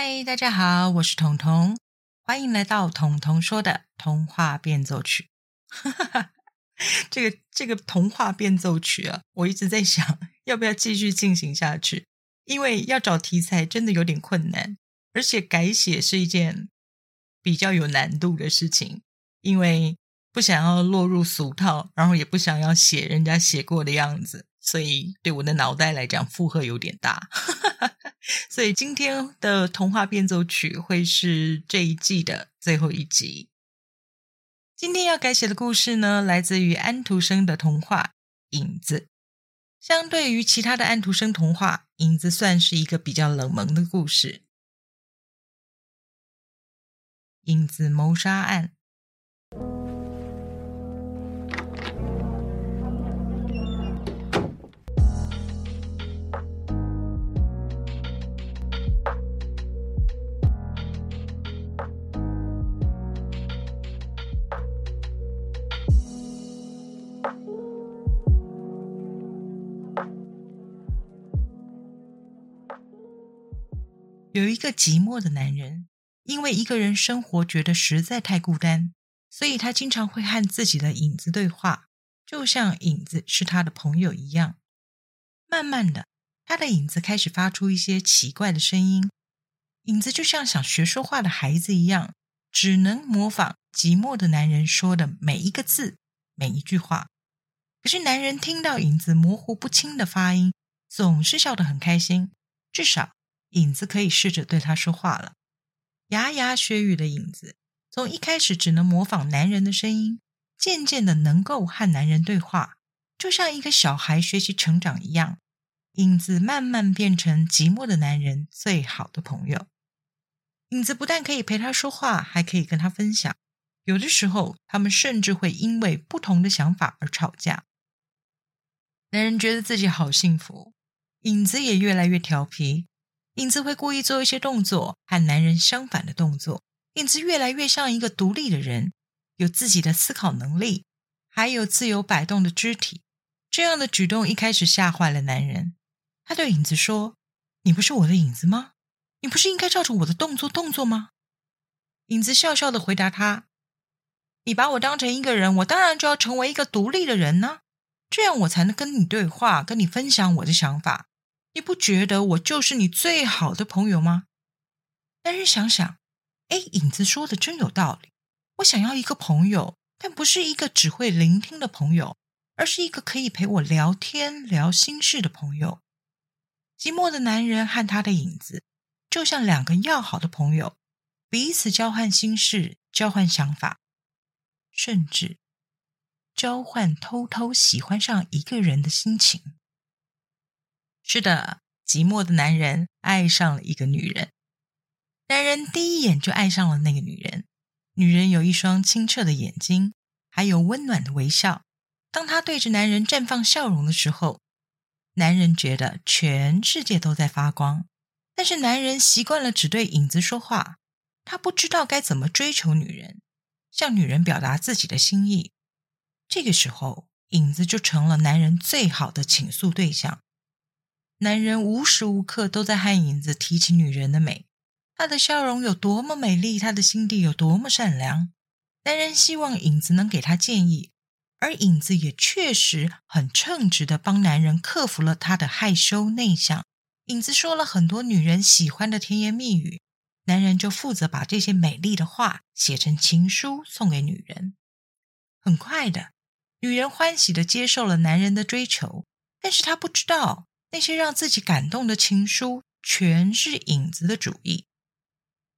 嗨，大家好，我是彤彤，欢迎来到彤彤说的童话变奏曲。这个这个童话变奏曲啊，我一直在想要不要继续进行下去，因为要找题材真的有点困难，而且改写是一件比较有难度的事情，因为不想要落入俗套，然后也不想要写人家写过的样子。所以对我的脑袋来讲负荷有点大，哈哈哈所以今天的童话变奏曲会是这一季的最后一集。今天要改写的故事呢，来自于安徒生的童话《影子》。相对于其他的安徒生童话，《影子》算是一个比较冷门的故事。影子谋杀案。有一个寂寞的男人，因为一个人生活觉得实在太孤单，所以他经常会和自己的影子对话，就像影子是他的朋友一样。慢慢的，他的影子开始发出一些奇怪的声音，影子就像想学说话的孩子一样，只能模仿寂寞的男人说的每一个字、每一句话。可是男人听到影子模糊不清的发音，总是笑得很开心，至少。影子可以试着对他说话了。牙牙学语的影子，从一开始只能模仿男人的声音，渐渐的能够和男人对话，就像一个小孩学习成长一样。影子慢慢变成寂寞的男人最好的朋友。影子不但可以陪他说话，还可以跟他分享。有的时候，他们甚至会因为不同的想法而吵架。男人觉得自己好幸福，影子也越来越调皮。影子会故意做一些动作和男人相反的动作，影子越来越像一个独立的人，有自己的思考能力，还有自由摆动的肢体。这样的举动一开始吓坏了男人。他对影子说：“你不是我的影子吗？你不是应该照着我的动作动作吗？”影子笑笑的回答他：“你把我当成一个人，我当然就要成为一个独立的人呢，这样我才能跟你对话，跟你分享我的想法。”你不觉得我就是你最好的朋友吗？男人想想，哎，影子说的真有道理。我想要一个朋友，但不是一个只会聆听的朋友，而是一个可以陪我聊天、聊心事的朋友。寂寞的男人和他的影子，就像两个要好的朋友，彼此交换心事、交换想法，甚至交换偷偷喜欢上一个人的心情。是的，寂寞的男人爱上了一个女人。男人第一眼就爱上了那个女人。女人有一双清澈的眼睛，还有温暖的微笑。当她对着男人绽放笑容的时候，男人觉得全世界都在发光。但是男人习惯了只对影子说话，他不知道该怎么追求女人，向女人表达自己的心意。这个时候，影子就成了男人最好的倾诉对象。男人无时无刻都在和影子提起女人的美，她的笑容有多么美丽，她的心地有多么善良。男人希望影子能给他建议，而影子也确实很称职的帮男人克服了他的害羞内向。影子说了很多女人喜欢的甜言蜜语，男人就负责把这些美丽的话写成情书送给女人。很快的，女人欢喜的接受了男人的追求，但是她不知道。那些让自己感动的情书，全是影子的主意。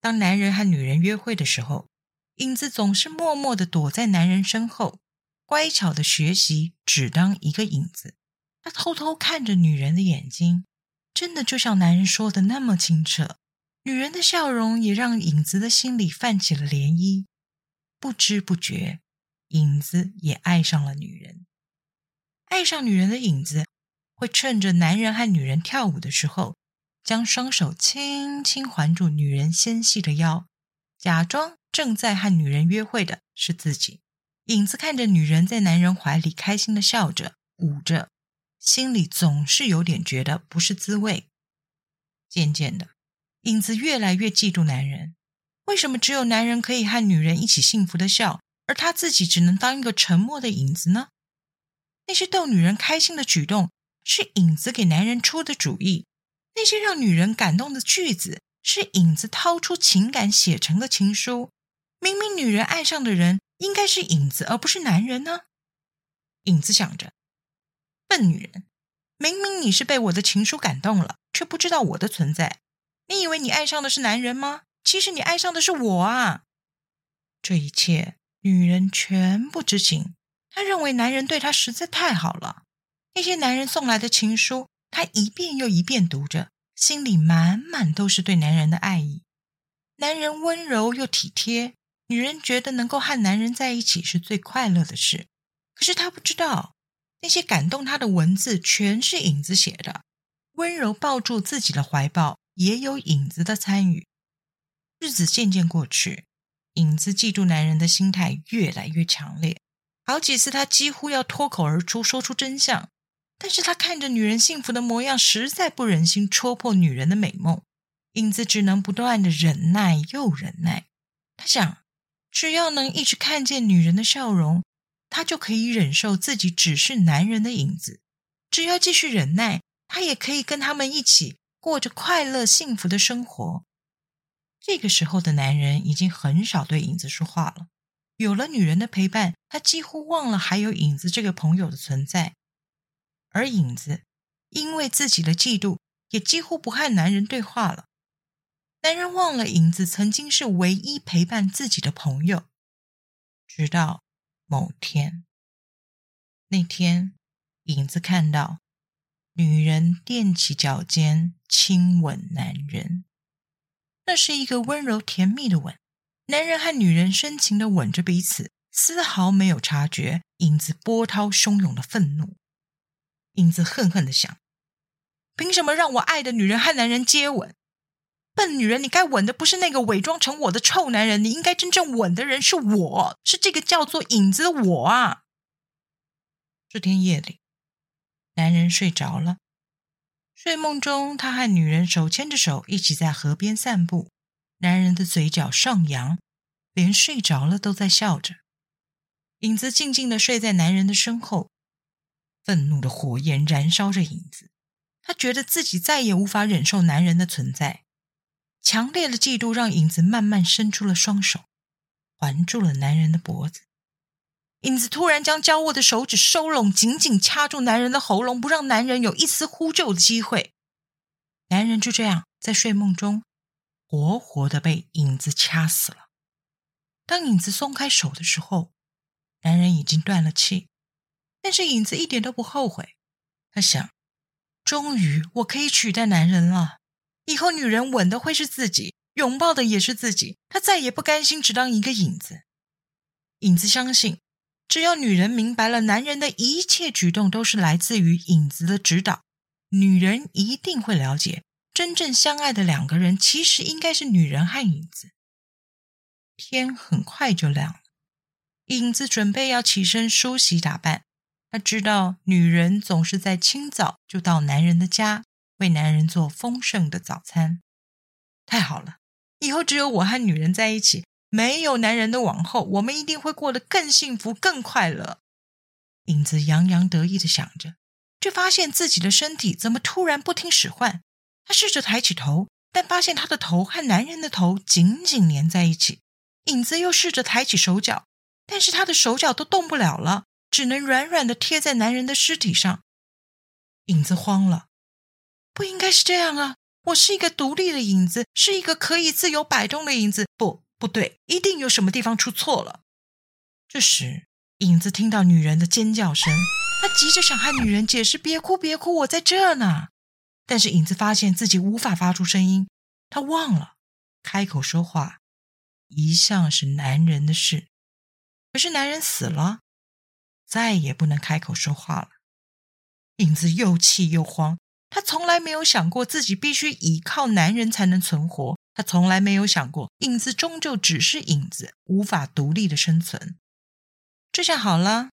当男人和女人约会的时候，影子总是默默的躲在男人身后，乖巧的学习只当一个影子。他偷偷看着女人的眼睛，真的就像男人说的那么清澈。女人的笑容也让影子的心里泛起了涟漪。不知不觉，影子也爱上了女人。爱上女人的影子。会趁着男人和女人跳舞的时候，将双手轻轻环住女人纤细的腰，假装正在和女人约会的是自己。影子看着女人在男人怀里开心的笑着、舞着，心里总是有点觉得不是滋味。渐渐的，影子越来越嫉妒男人。为什么只有男人可以和女人一起幸福的笑，而他自己只能当一个沉默的影子呢？那些逗女人开心的举动是影子给男人出的主意，那些让女人感动的句子是影子掏出情感写成的情书。明明女人爱上的人应该是影子，而不是男人呢？影子想着，笨女人，明明你是被我的情书感动了，却不知道我的存在。你以为你爱上的是男人吗？其实你爱上的是我啊！这一切，女人全不知情。她认为男人对她实在太好了。那些男人送来的情书，她一遍又一遍读着，心里满满都是对男人的爱意。男人温柔又体贴，女人觉得能够和男人在一起是最快乐的事。可是她不知道，那些感动她的文字全是影子写的。温柔抱住自己的怀抱，也有影子的参与。日子渐渐过去，影子嫉妒男人的心态越来越强烈。好几次，他几乎要脱口而出说出真相，但是他看着女人幸福的模样，实在不忍心戳破女人的美梦。影子只能不断的忍耐又忍耐。他想，只要能一直看见女人的笑容，他就可以忍受自己只是男人的影子。只要继续忍耐，他也可以跟他们一起过着快乐幸福的生活。这个时候的男人已经很少对影子说话了。有了女人的陪伴，他几乎忘了还有影子这个朋友的存在。而影子因为自己的嫉妒，也几乎不和男人对话了。男人忘了影子曾经是唯一陪伴自己的朋友。直到某天，那天影子看到女人踮起脚尖亲吻男人，那是一个温柔甜蜜的吻。男人和女人深情的吻着彼此，丝毫没有察觉影子波涛汹涌的愤怒。影子恨恨的想：凭什么让我爱的女人和男人接吻？笨女人，你该吻的不是那个伪装成我的臭男人，你应该真正吻的人是我，是这个叫做影子的我啊！这天夜里，男人睡着了，睡梦中，他和女人手牵着手一起在河边散步。男人的嘴角上扬，连睡着了都在笑着。影子静静的睡在男人的身后，愤怒的火焰燃烧着影子。他觉得自己再也无法忍受男人的存在。强烈的嫉妒让影子慢慢伸出了双手，环住了男人的脖子。影子突然将交握的手指收拢，紧紧掐住男人的喉咙，不让男人有一丝呼救的机会。男人就这样在睡梦中。活活的被影子掐死了。当影子松开手的时候，男人已经断了气。但是影子一点都不后悔。他想：终于我可以取代男人了。以后女人吻的会是自己，拥抱的也是自己。他再也不甘心只当一个影子。影子相信，只要女人明白了男人的一切举动都是来自于影子的指导，女人一定会了解。真正相爱的两个人，其实应该是女人和影子。天很快就亮了，影子准备要起身梳洗打扮。他知道女人总是在清早就到男人的家，为男人做丰盛的早餐。太好了，以后只有我和女人在一起，没有男人的往后，我们一定会过得更幸福、更快乐。影子洋洋得意的想着，却发现自己的身体怎么突然不听使唤。他试着抬起头，但发现他的头和男人的头紧紧粘在一起。影子又试着抬起手脚，但是他的手脚都动不了了，只能软软的贴在男人的尸体上。影子慌了，不应该是这样啊！我是一个独立的影子，是一个可以自由摆动的影子。不，不对，一定有什么地方出错了。这时，影子听到女人的尖叫声，他急着想和女人解释：“别哭，别哭，我在这呢。”但是影子发现自己无法发出声音，他忘了开口说话，一向是男人的事。可是男人死了，再也不能开口说话了。影子又气又慌，他从来没有想过自己必须依靠男人才能存活，他从来没有想过影子终究只是影子，无法独立的生存。这下好了，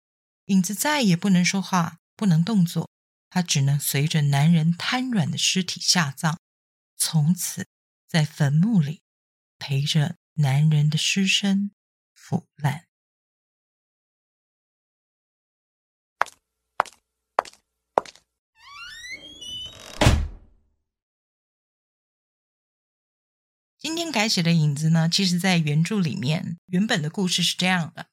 影子再也不能说话，不能动作。他只能随着男人瘫软的尸体下葬，从此在坟墓里陪着男人的尸身腐烂。今天改写的影子呢，其实在原著里面，原本的故事是这样的：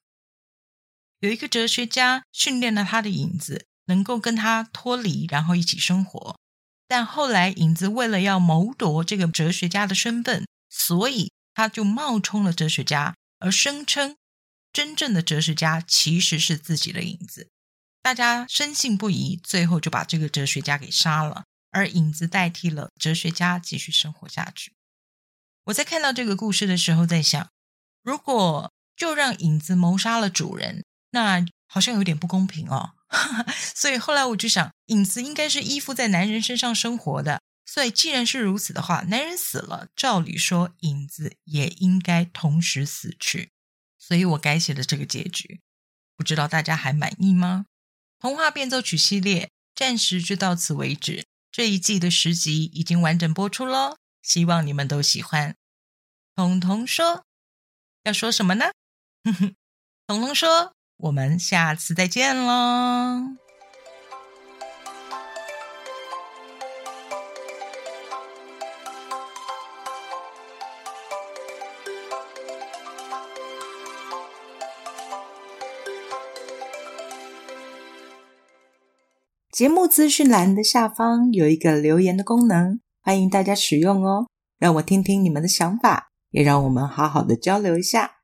有一个哲学家训练了他的影子，能够跟他脱离，然后一起生活。但后来影子为了要谋夺这个哲学家的身份，所以他就冒充了哲学家，而声称真正的哲学家其实是自己的影子。大家深信不疑，最后就把这个哲学家给杀了，而影子代替了哲学家继续生活下去。我在看到这个故事的时候，在想，如果就让影子谋杀了主人，那好像有点不公平哦。所以后来我就想，影子应该是依附在男人身上生活的。所以既然是如此的话，男人死了，照理说影子也应该同时死去。所以我改写了这个结局，不知道大家还满意吗？童话变奏曲系列暂时就到此为止，这一季的十集已经完整播出喽。希望你们都喜欢。彤彤说：“要说什么呢？”哼哼彤彤说：“我们下次再见喽。”节目资讯栏的下方有一个留言的功能。欢迎大家使用哦，让我听听你们的想法，也让我们好好的交流一下。